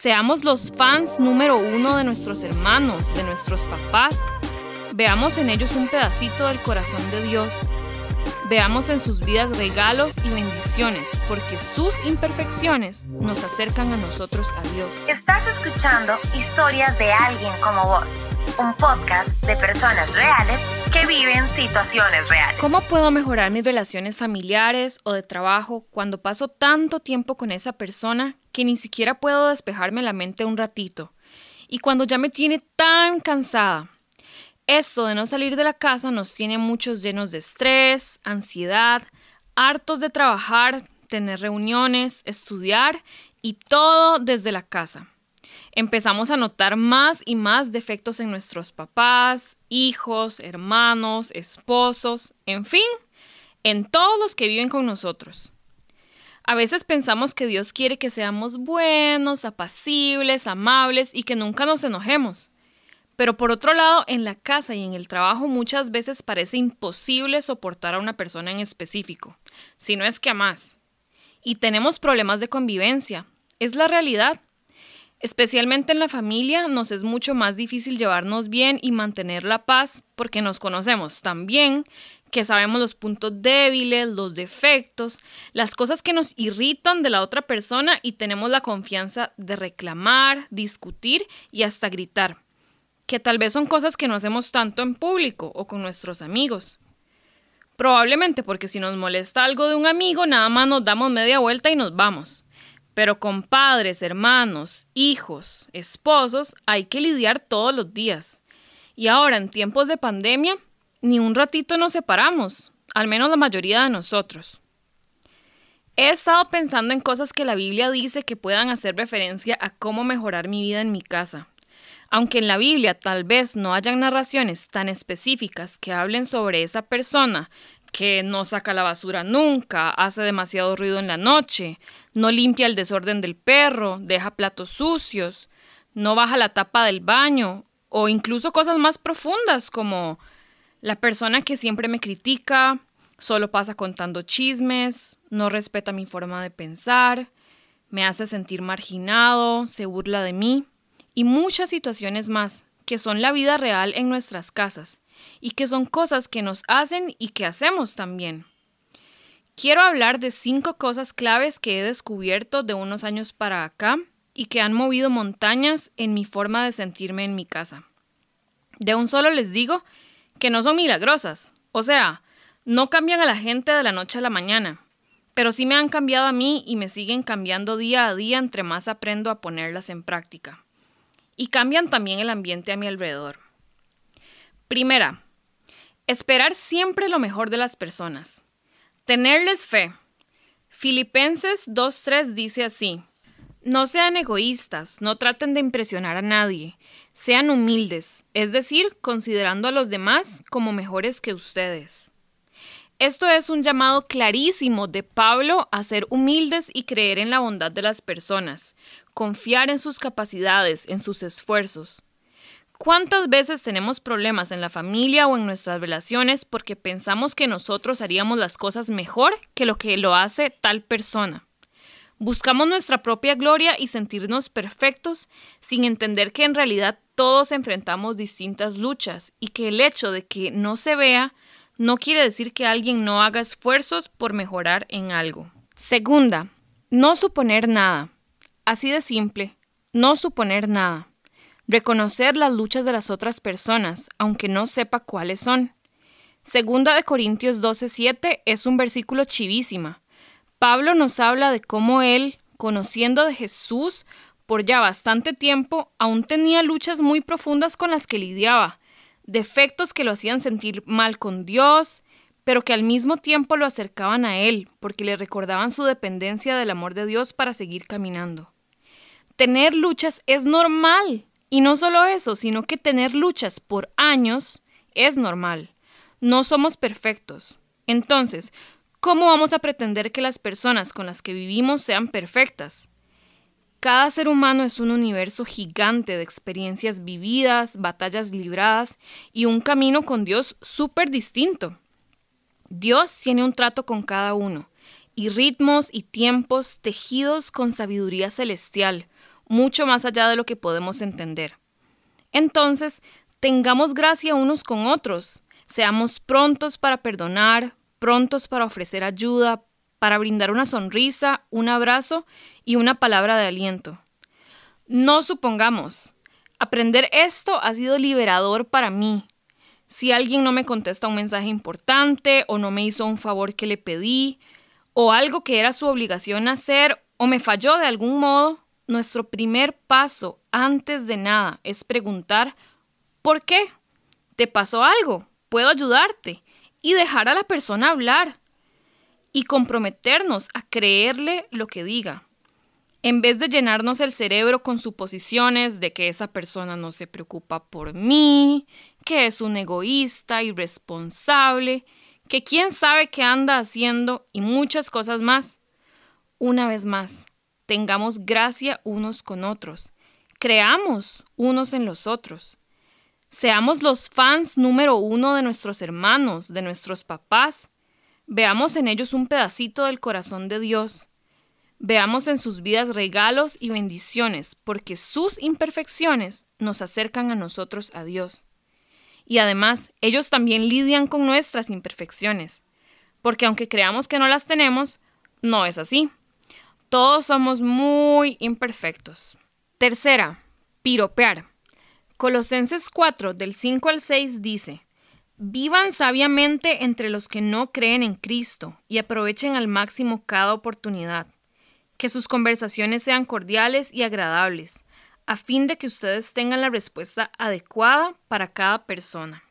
Seamos los fans número uno de nuestros hermanos, de nuestros papás. Veamos en ellos un pedacito del corazón de Dios. Veamos en sus vidas regalos y bendiciones, porque sus imperfecciones nos acercan a nosotros a Dios. Estás escuchando historias de alguien como vos, un podcast de personas reales que viven situaciones reales. ¿Cómo puedo mejorar mis relaciones familiares o de trabajo cuando paso tanto tiempo con esa persona que ni siquiera puedo despejarme la mente un ratito? Y cuando ya me tiene tan cansada. Esto de no salir de la casa nos tiene muchos llenos de estrés, ansiedad, hartos de trabajar, tener reuniones, estudiar y todo desde la casa empezamos a notar más y más defectos en nuestros papás, hijos, hermanos, esposos, en fin, en todos los que viven con nosotros. A veces pensamos que Dios quiere que seamos buenos, apacibles, amables y que nunca nos enojemos. Pero por otro lado, en la casa y en el trabajo muchas veces parece imposible soportar a una persona en específico, si no es que a más. Y tenemos problemas de convivencia. Es la realidad. Especialmente en la familia nos es mucho más difícil llevarnos bien y mantener la paz porque nos conocemos tan bien que sabemos los puntos débiles, los defectos, las cosas que nos irritan de la otra persona y tenemos la confianza de reclamar, discutir y hasta gritar, que tal vez son cosas que no hacemos tanto en público o con nuestros amigos. Probablemente porque si nos molesta algo de un amigo, nada más nos damos media vuelta y nos vamos. Pero con padres, hermanos, hijos, esposos, hay que lidiar todos los días. Y ahora, en tiempos de pandemia, ni un ratito nos separamos, al menos la mayoría de nosotros. He estado pensando en cosas que la Biblia dice que puedan hacer referencia a cómo mejorar mi vida en mi casa. Aunque en la Biblia tal vez no hayan narraciones tan específicas que hablen sobre esa persona que no saca la basura nunca, hace demasiado ruido en la noche, no limpia el desorden del perro, deja platos sucios, no baja la tapa del baño, o incluso cosas más profundas como la persona que siempre me critica, solo pasa contando chismes, no respeta mi forma de pensar, me hace sentir marginado, se burla de mí, y muchas situaciones más que son la vida real en nuestras casas y que son cosas que nos hacen y que hacemos también. Quiero hablar de cinco cosas claves que he descubierto de unos años para acá y que han movido montañas en mi forma de sentirme en mi casa. De un solo les digo que no son milagrosas, o sea, no cambian a la gente de la noche a la mañana, pero sí me han cambiado a mí y me siguen cambiando día a día entre más aprendo a ponerlas en práctica. Y cambian también el ambiente a mi alrededor. Primera, esperar siempre lo mejor de las personas. Tenerles fe. Filipenses 2.3 dice así, No sean egoístas, no traten de impresionar a nadie, sean humildes, es decir, considerando a los demás como mejores que ustedes. Esto es un llamado clarísimo de Pablo a ser humildes y creer en la bondad de las personas, confiar en sus capacidades, en sus esfuerzos. ¿Cuántas veces tenemos problemas en la familia o en nuestras relaciones porque pensamos que nosotros haríamos las cosas mejor que lo que lo hace tal persona? Buscamos nuestra propia gloria y sentirnos perfectos sin entender que en realidad todos enfrentamos distintas luchas y que el hecho de que no se vea no quiere decir que alguien no haga esfuerzos por mejorar en algo. Segunda, no suponer nada. Así de simple, no suponer nada. Reconocer las luchas de las otras personas, aunque no sepa cuáles son. Segunda de Corintios 12:7 es un versículo chivísima. Pablo nos habla de cómo él, conociendo de Jesús por ya bastante tiempo, aún tenía luchas muy profundas con las que lidiaba, defectos que lo hacían sentir mal con Dios, pero que al mismo tiempo lo acercaban a Él, porque le recordaban su dependencia del amor de Dios para seguir caminando. Tener luchas es normal, y no solo eso, sino que tener luchas por años es normal. No somos perfectos. Entonces, ¿cómo vamos a pretender que las personas con las que vivimos sean perfectas? Cada ser humano es un universo gigante de experiencias vividas, batallas libradas y un camino con Dios súper distinto. Dios tiene un trato con cada uno, y ritmos y tiempos tejidos con sabiduría celestial, mucho más allá de lo que podemos entender. Entonces, tengamos gracia unos con otros, seamos prontos para perdonar, prontos para ofrecer ayuda, para brindar una sonrisa, un abrazo y una palabra de aliento. No supongamos, aprender esto ha sido liberador para mí. Si alguien no me contesta un mensaje importante o no me hizo un favor que le pedí, o algo que era su obligación hacer, o me falló de algún modo, nuestro primer paso antes de nada es preguntar ¿por qué? ¿Te pasó algo? ¿Puedo ayudarte? Y dejar a la persona hablar y comprometernos a creerle lo que diga. En vez de llenarnos el cerebro con suposiciones de que esa persona no se preocupa por mí, que es un egoísta, irresponsable, que quién sabe qué anda haciendo y muchas cosas más. Una vez más, tengamos gracia unos con otros, creamos unos en los otros. Seamos los fans número uno de nuestros hermanos, de nuestros papás. Veamos en ellos un pedacito del corazón de Dios. Veamos en sus vidas regalos y bendiciones, porque sus imperfecciones nos acercan a nosotros a Dios. Y además, ellos también lidian con nuestras imperfecciones, porque aunque creamos que no las tenemos, no es así. Todos somos muy imperfectos. Tercera, piropear. Colosenses 4, del 5 al 6 dice, Vivan sabiamente entre los que no creen en Cristo y aprovechen al máximo cada oportunidad. Que sus conversaciones sean cordiales y agradables, a fin de que ustedes tengan la respuesta adecuada para cada persona.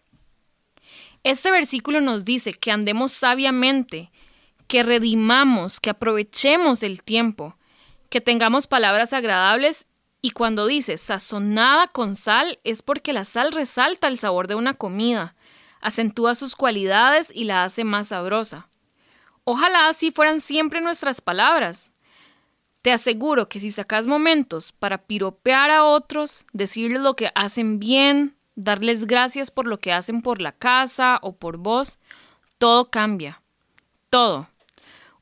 Este versículo nos dice que andemos sabiamente, que redimamos, que aprovechemos el tiempo, que tengamos palabras agradables y cuando dice sazonada con sal es porque la sal resalta el sabor de una comida, acentúa sus cualidades y la hace más sabrosa. Ojalá así fueran siempre nuestras palabras. Te aseguro que si sacas momentos para piropear a otros, decirles lo que hacen bien, darles gracias por lo que hacen por la casa o por vos, todo cambia. Todo.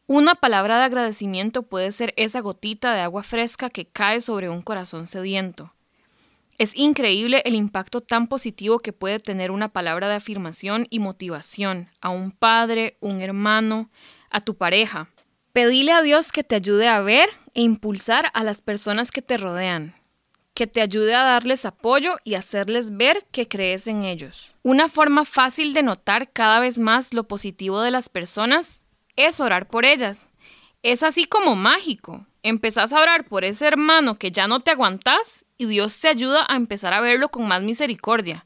Una palabra de agradecimiento puede ser esa gotita de agua fresca que cae sobre un corazón sediento. Es increíble el impacto tan positivo que puede tener una palabra de afirmación y motivación a un padre, un hermano, a tu pareja. Pedile a Dios que te ayude a ver e impulsar a las personas que te rodean, que te ayude a darles apoyo y hacerles ver que crees en ellos. Una forma fácil de notar cada vez más lo positivo de las personas es orar por ellas. Es así como mágico. Empezás a orar por ese hermano que ya no te aguantás y Dios te ayuda a empezar a verlo con más misericordia.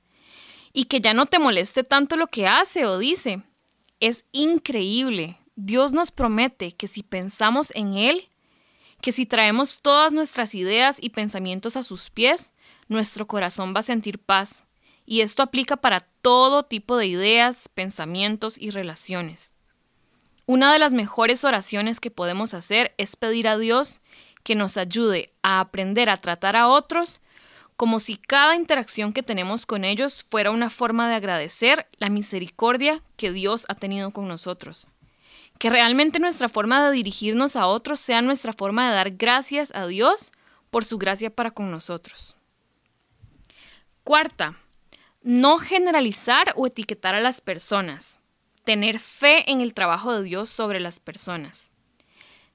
Y que ya no te moleste tanto lo que hace o dice. Es increíble. Dios nos promete que si pensamos en Él, que si traemos todas nuestras ideas y pensamientos a sus pies, nuestro corazón va a sentir paz. Y esto aplica para todo tipo de ideas, pensamientos y relaciones. Una de las mejores oraciones que podemos hacer es pedir a Dios que nos ayude a aprender a tratar a otros como si cada interacción que tenemos con ellos fuera una forma de agradecer la misericordia que Dios ha tenido con nosotros. Que realmente nuestra forma de dirigirnos a otros sea nuestra forma de dar gracias a Dios por su gracia para con nosotros. Cuarta, no generalizar o etiquetar a las personas tener fe en el trabajo de Dios sobre las personas.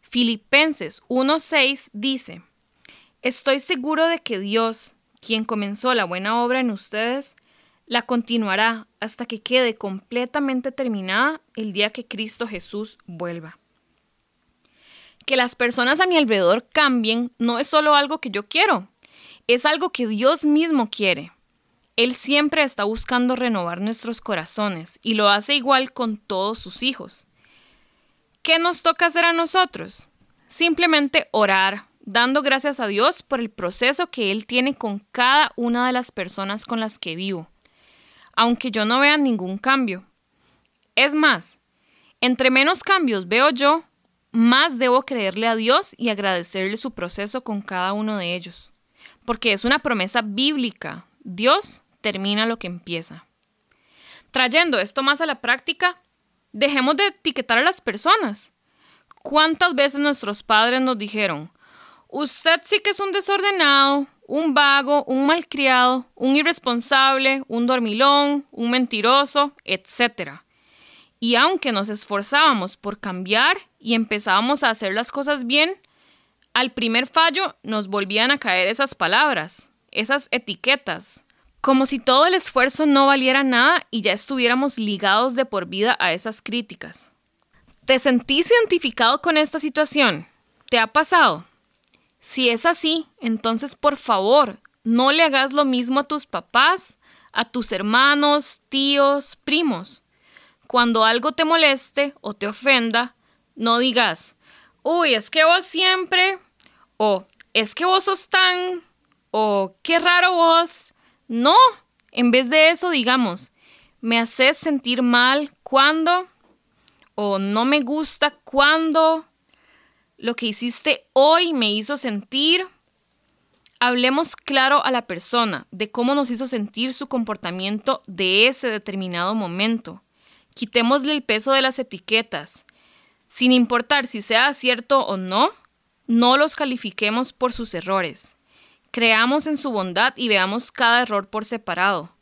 Filipenses 1.6 dice, Estoy seguro de que Dios, quien comenzó la buena obra en ustedes, la continuará hasta que quede completamente terminada el día que Cristo Jesús vuelva. Que las personas a mi alrededor cambien no es solo algo que yo quiero, es algo que Dios mismo quiere. Él siempre está buscando renovar nuestros corazones y lo hace igual con todos sus hijos. ¿Qué nos toca hacer a nosotros? Simplemente orar, dando gracias a Dios por el proceso que Él tiene con cada una de las personas con las que vivo, aunque yo no vea ningún cambio. Es más, entre menos cambios veo yo, más debo creerle a Dios y agradecerle su proceso con cada uno de ellos, porque es una promesa bíblica. Dios termina lo que empieza. Trayendo esto más a la práctica, dejemos de etiquetar a las personas. ¿Cuántas veces nuestros padres nos dijeron, usted sí que es un desordenado, un vago, un malcriado, un irresponsable, un dormilón, un mentiroso, etc. Y aunque nos esforzábamos por cambiar y empezábamos a hacer las cosas bien, al primer fallo nos volvían a caer esas palabras, esas etiquetas, como si todo el esfuerzo no valiera nada y ya estuviéramos ligados de por vida a esas críticas. ¿Te sentís identificado con esta situación? ¿Te ha pasado? Si es así, entonces por favor, no le hagas lo mismo a tus papás, a tus hermanos, tíos, primos. Cuando algo te moleste o te ofenda, no digas, uy, es que vos siempre, o es que vos sos tan, o qué raro vos. No, en vez de eso digamos, me haces sentir mal cuando, o no me gusta cuando, lo que hiciste hoy me hizo sentir. Hablemos claro a la persona de cómo nos hizo sentir su comportamiento de ese determinado momento. Quitémosle el peso de las etiquetas. Sin importar si sea cierto o no, no los califiquemos por sus errores. Creamos en su bondad y veamos cada error por separado.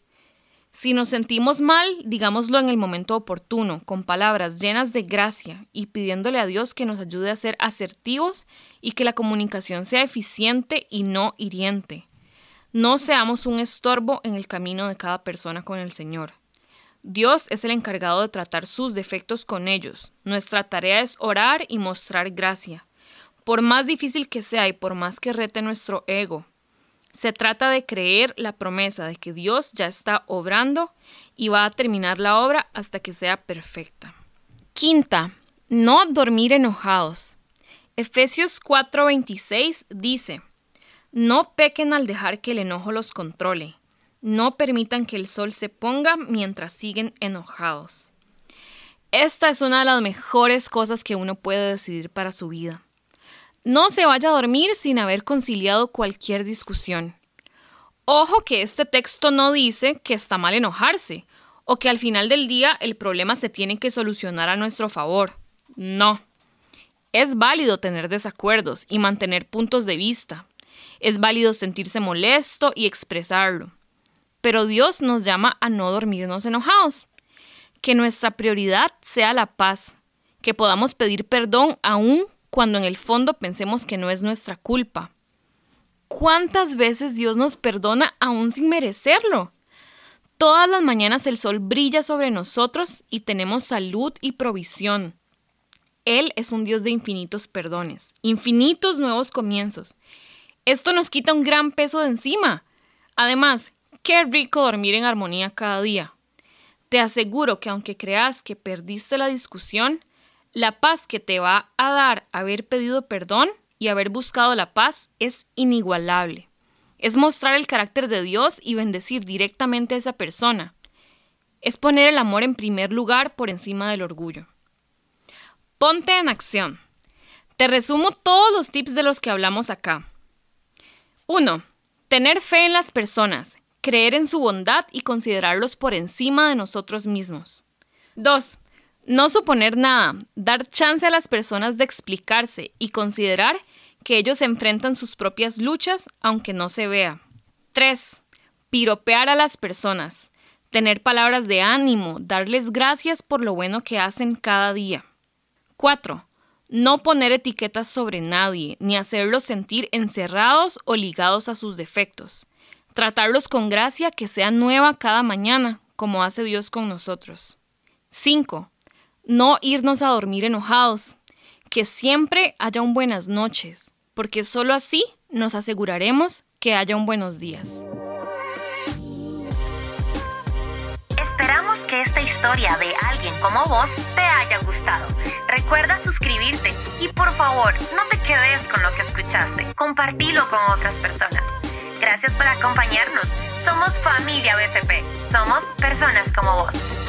Si nos sentimos mal, digámoslo en el momento oportuno, con palabras llenas de gracia y pidiéndole a Dios que nos ayude a ser asertivos y que la comunicación sea eficiente y no hiriente. No seamos un estorbo en el camino de cada persona con el Señor. Dios es el encargado de tratar sus defectos con ellos. Nuestra tarea es orar y mostrar gracia. Por más difícil que sea y por más que rete nuestro ego, se trata de creer la promesa de que Dios ya está obrando y va a terminar la obra hasta que sea perfecta. Quinta, no dormir enojados. Efesios 4:26 dice, no pequen al dejar que el enojo los controle. No permitan que el sol se ponga mientras siguen enojados. Esta es una de las mejores cosas que uno puede decidir para su vida. No se vaya a dormir sin haber conciliado cualquier discusión. Ojo que este texto no dice que está mal enojarse o que al final del día el problema se tiene que solucionar a nuestro favor. No. Es válido tener desacuerdos y mantener puntos de vista. Es válido sentirse molesto y expresarlo. Pero Dios nos llama a no dormirnos enojados. Que nuestra prioridad sea la paz. Que podamos pedir perdón aún cuando en el fondo pensemos que no es nuestra culpa. ¿Cuántas veces Dios nos perdona aún sin merecerlo? Todas las mañanas el sol brilla sobre nosotros y tenemos salud y provisión. Él es un Dios de infinitos perdones, infinitos nuevos comienzos. Esto nos quita un gran peso de encima. Además, qué rico dormir en armonía cada día. Te aseguro que aunque creas que perdiste la discusión, la paz que te va a dar haber pedido perdón y haber buscado la paz es inigualable. Es mostrar el carácter de Dios y bendecir directamente a esa persona. Es poner el amor en primer lugar por encima del orgullo. Ponte en acción. Te resumo todos los tips de los que hablamos acá. 1. Tener fe en las personas, creer en su bondad y considerarlos por encima de nosotros mismos. 2. No suponer nada, dar chance a las personas de explicarse y considerar que ellos enfrentan sus propias luchas aunque no se vea. 3. Piropear a las personas, tener palabras de ánimo, darles gracias por lo bueno que hacen cada día. 4. No poner etiquetas sobre nadie, ni hacerlos sentir encerrados o ligados a sus defectos. Tratarlos con gracia que sea nueva cada mañana, como hace Dios con nosotros. 5 no irnos a dormir enojados, que siempre haya un buenas noches, porque solo así nos aseguraremos que haya un buenos días. Esperamos que esta historia de alguien como vos te haya gustado. Recuerda suscribirte y por favor no te quedes con lo que escuchaste, compartilo con otras personas. Gracias por acompañarnos. Somos familia BCP. Somos personas como vos.